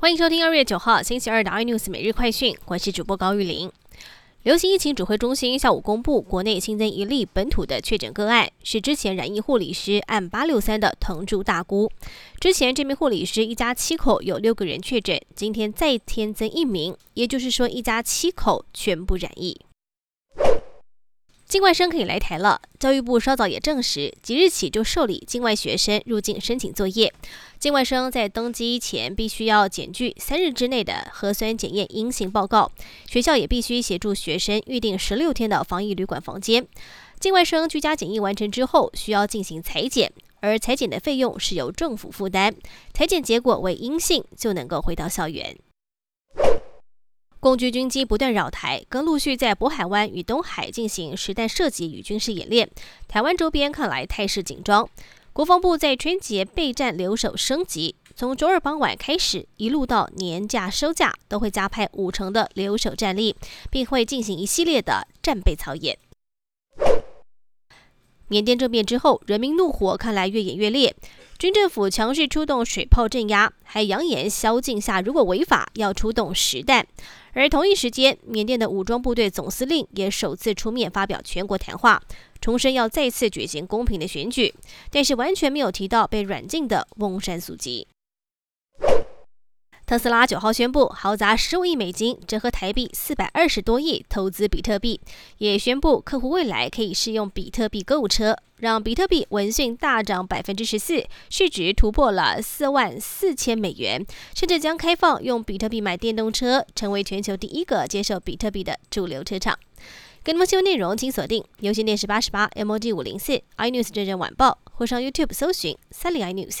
欢迎收听二月九号星期二的 iNews 每日快讯，我是主播高玉玲。流行疫情指挥中心下午公布，国内新增一例本土的确诊个案，是之前染疫护理师按八六三的藤柱大姑。之前这名护理师一家七口有六个人确诊，今天再添增一名，也就是说一家七口全部染疫。境外生可以来台了。教育部稍早也证实，即日起就受理境外学生入境申请作业。境外生在登机前必须要检具三日之内的核酸检验阴性报告，学校也必须协助学生预定十六天的防疫旅馆房间。境外生居家检疫完成之后，需要进行裁剪，而裁剪的费用是由政府负担。裁剪结果为阴性，就能够回到校园。共军军机不断扰台，更陆续在渤海湾与东海进行实弹射击与军事演练。台湾周边看来态势紧张。国防部在春节备战留守升级，从周二傍晚开始，一路到年假收假，都会加派五成的留守战力，并会进行一系列的战备操演。缅甸政变之后，人民怒火看来越演越烈。军政府强势出动水炮镇压，还扬言宵禁下如果违法要出动实弹。而同一时间，缅甸的武装部队总司令也首次出面发表全国谈话，重申要再次举行公平的选举，但是完全没有提到被软禁的翁山素姬。特斯拉九号宣布，豪砸十五亿美金，折合台币四百二十多亿投资比特币，也宣布客户未来可以试用比特币购物车，让比特币闻讯大涨百分之十四，市值突破了四万四千美元，甚至将开放用比特币买电动车，成为全球第一个接受比特币的主流车厂。更多新闻内容，请锁定有线电视八十八 M O G 五零四 iNews 真人晚报，或上 YouTube 搜寻三立 iNews。